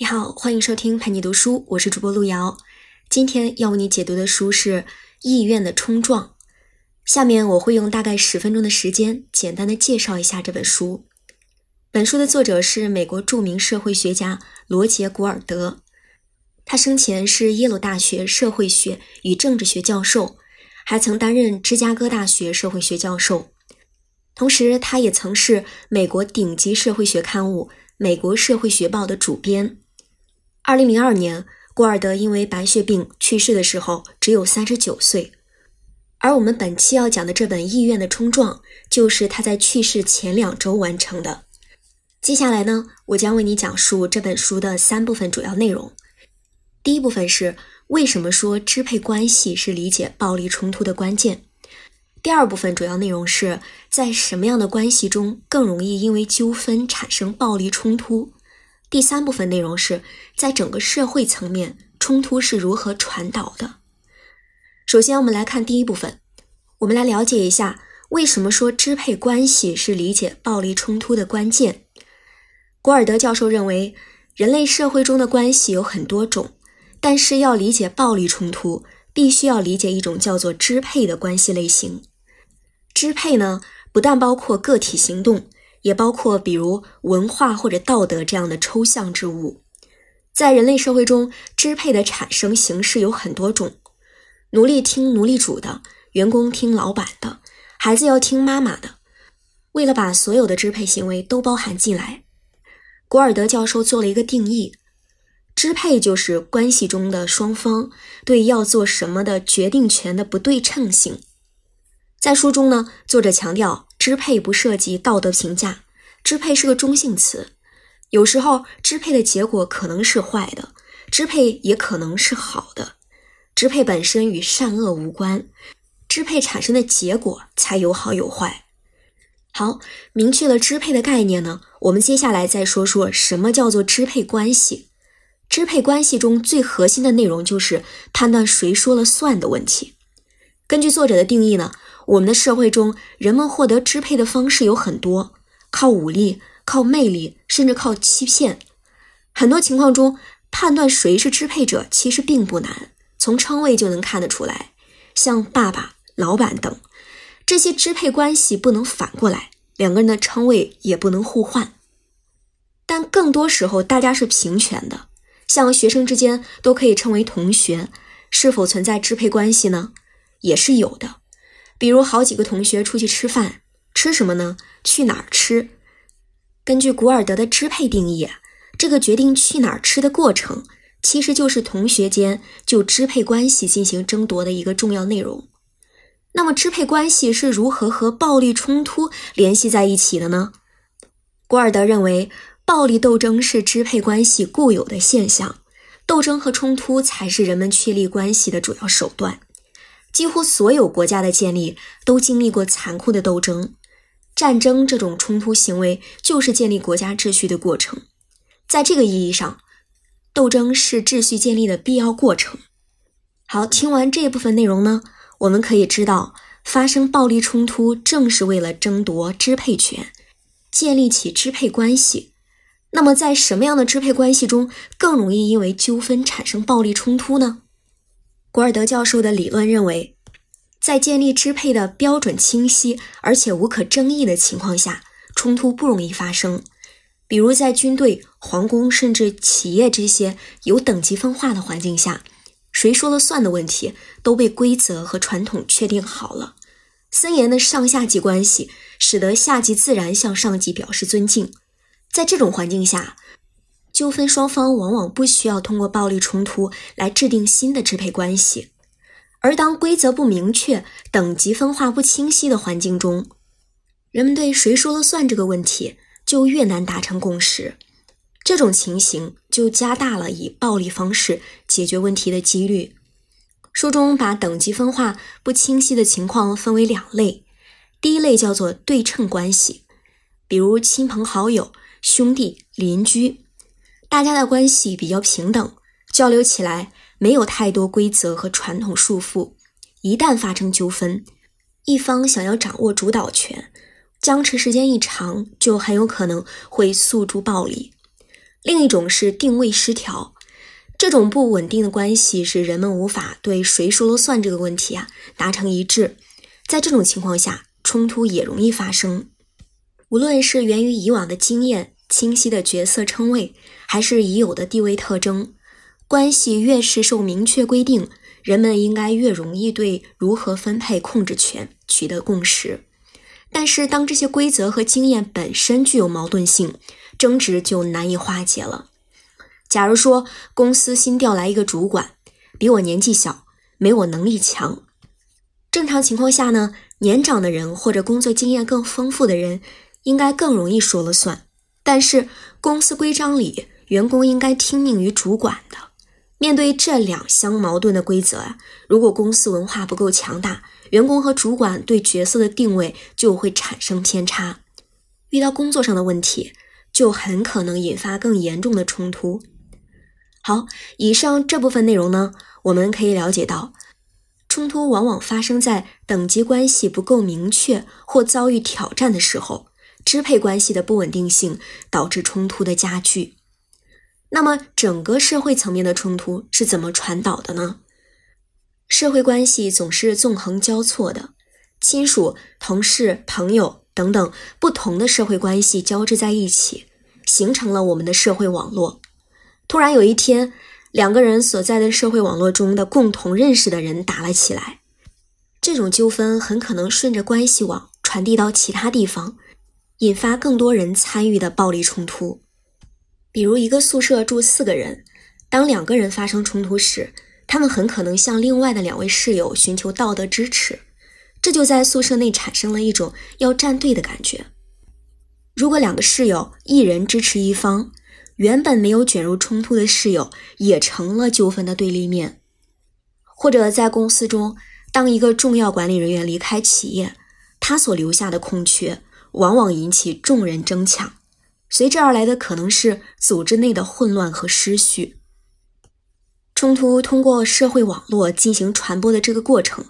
你好，欢迎收听陪你读书，我是主播路遥。今天要为你解读的书是《意愿的冲撞》。下面我会用大概十分钟的时间，简单的介绍一下这本书。本书的作者是美国著名社会学家罗杰·古尔德，他生前是耶鲁大学社会学与政治学教授，还曾担任芝加哥大学社会学教授。同时，他也曾是美国顶级社会学刊物《美国社会学报》的主编。二零零二年，古尔德因为白血病去世的时候只有三十九岁。而我们本期要讲的这本《意愿的冲撞》，就是他在去世前两周完成的。接下来呢，我将为你讲述这本书的三部分主要内容。第一部分是为什么说支配关系是理解暴力冲突的关键。第二部分主要内容是在什么样的关系中更容易因为纠纷产生暴力冲突。第三部分内容是在整个社会层面，冲突是如何传导的。首先，我们来看第一部分，我们来了解一下为什么说支配关系是理解暴力冲突的关键。古尔德教授认为，人类社会中的关系有很多种，但是要理解暴力冲突，必须要理解一种叫做支配的关系类型。支配呢，不但包括个体行动。也包括比如文化或者道德这样的抽象之物，在人类社会中，支配的产生形式有很多种：奴隶听奴隶主的，员工听老板的，孩子要听妈妈的。为了把所有的支配行为都包含进来，古尔德教授做了一个定义：支配就是关系中的双方对要做什么的决定权的不对称性。在书中呢，作者强调。支配不涉及道德评价，支配是个中性词。有时候支配的结果可能是坏的，支配也可能是好的。支配本身与善恶无关，支配产生的结果才有好有坏。好，明确了支配的概念呢，我们接下来再说说什么叫做支配关系。支配关系中最核心的内容就是判断谁说了算的问题。根据作者的定义呢。我们的社会中，人们获得支配的方式有很多，靠武力、靠魅力，甚至靠欺骗。很多情况中，判断谁是支配者其实并不难，从称谓就能看得出来。像爸爸、老板等这些支配关系不能反过来，两个人的称谓也不能互换。但更多时候，大家是平权的，像学生之间都可以称为同学。是否存在支配关系呢？也是有的。比如好几个同学出去吃饭，吃什么呢？去哪儿吃？根据古尔德的支配定义，这个决定去哪儿吃的过程，其实就是同学间就支配关系进行争夺的一个重要内容。那么，支配关系是如何和暴力冲突联系在一起的呢？古尔德认为，暴力斗争是支配关系固有的现象，斗争和冲突才是人们确立关系的主要手段。几乎所有国家的建立都经历过残酷的斗争，战争这种冲突行为就是建立国家秩序的过程。在这个意义上，斗争是秩序建立的必要过程。好，听完这部分内容呢，我们可以知道，发生暴力冲突正是为了争夺支配权，建立起支配关系。那么，在什么样的支配关系中更容易因为纠纷产生暴力冲突呢？古尔德教授的理论认为，在建立支配的标准清晰而且无可争议的情况下，冲突不容易发生。比如在军队、皇宫甚至企业这些有等级分化的环境下，谁说了算的问题都被规则和传统确定好了。森严的上下级关系使得下级自然向上级表示尊敬。在这种环境下，纠纷双方往往不需要通过暴力冲突来制定新的支配关系，而当规则不明确、等级分化不清晰的环境中，人们对谁说了算这个问题就越难达成共识。这种情形就加大了以暴力方式解决问题的几率。书中把等级分化不清晰的情况分为两类，第一类叫做对称关系，比如亲朋好友、兄弟、邻居。大家的关系比较平等，交流起来没有太多规则和传统束缚。一旦发生纠纷，一方想要掌握主导权，僵持时间一长，就很有可能会诉诸暴力。另一种是定位失调。这种不稳定的关系使人们无法对谁说了算这个问题啊达成一致。在这种情况下，冲突也容易发生。无论是源于以往的经验、清晰的角色称谓，还是已有的地位特征，关系越是受明确规定，人们应该越容易对如何分配控制权取得共识。但是，当这些规则和经验本身具有矛盾性，争执就难以化解了。假如说公司新调来一个主管，比我年纪小，没我能力强。正常情况下呢，年长的人或者工作经验更丰富的人，应该更容易说了算。但是，公司规章里，员工应该听命于主管的。面对这两相矛盾的规则啊，如果公司文化不够强大，员工和主管对角色的定位就会产生偏差。遇到工作上的问题，就很可能引发更严重的冲突。好，以上这部分内容呢，我们可以了解到，冲突往往发生在等级关系不够明确或遭遇挑战的时候，支配关系的不稳定性导致冲突的加剧。那么，整个社会层面的冲突是怎么传导的呢？社会关系总是纵横交错的，亲属、同事、朋友等等不同的社会关系交织在一起，形成了我们的社会网络。突然有一天，两个人所在的社会网络中的共同认识的人打了起来，这种纠纷很可能顺着关系网传递到其他地方，引发更多人参与的暴力冲突。比如，一个宿舍住四个人，当两个人发生冲突时，他们很可能向另外的两位室友寻求道德支持，这就在宿舍内产生了一种要站队的感觉。如果两个室友一人支持一方，原本没有卷入冲突的室友也成了纠纷的对立面。或者在公司中，当一个重要管理人员离开企业，他所留下的空缺往往引起众人争抢。随之而来的可能是组织内的混乱和失序。冲突通过社会网络进行传播的这个过程，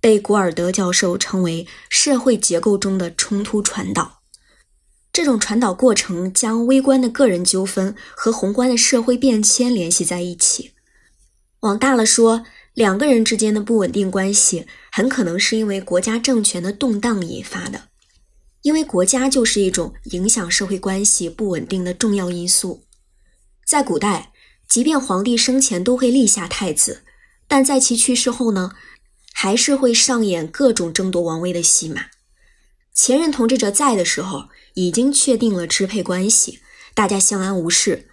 被古尔德教授称为社会结构中的冲突传导。这种传导过程将微观的个人纠纷和宏观的社会变迁联系在一起。往大了说，两个人之间的不稳定关系很可能是因为国家政权的动荡引发的。因为国家就是一种影响社会关系不稳定的重要因素。在古代，即便皇帝生前都会立下太子，但在其去世后呢，还是会上演各种争夺王位的戏码。前任统治者在的时候，已经确定了支配关系，大家相安无事；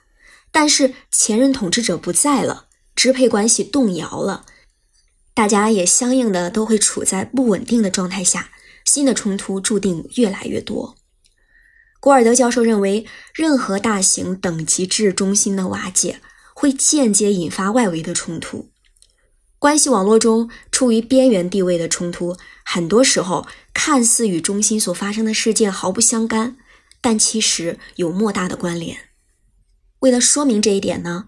但是前任统治者不在了，支配关系动摇了，大家也相应的都会处在不稳定的状态下。新的冲突注定越来越多。古尔德教授认为，任何大型等级制中心的瓦解，会间接引发外围的冲突。关系网络中处于边缘地位的冲突，很多时候看似与中心所发生的事件毫不相干，但其实有莫大的关联。为了说明这一点呢，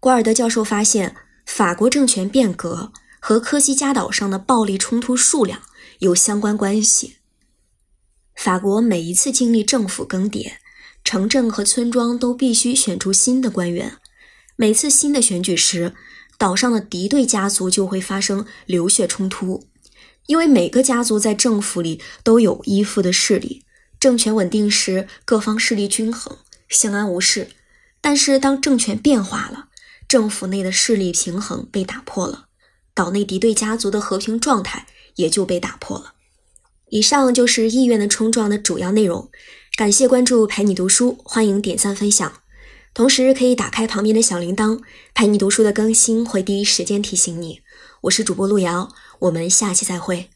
古尔德教授发现，法国政权变革和科西嘉岛上的暴力冲突数量。有相关关系。法国每一次经历政府更迭，城镇和村庄都必须选出新的官员。每次新的选举时，岛上的敌对家族就会发生流血冲突，因为每个家族在政府里都有依附的势力。政权稳定时，各方势力均衡，相安无事；但是当政权变化了，政府内的势力平衡被打破了，岛内敌对家族的和平状态。也就被打破了。以上就是意愿的冲撞的主要内容。感谢关注陪你读书，欢迎点赞分享，同时可以打开旁边的小铃铛，陪你读书的更新会第一时间提醒你。我是主播路遥，我们下期再会。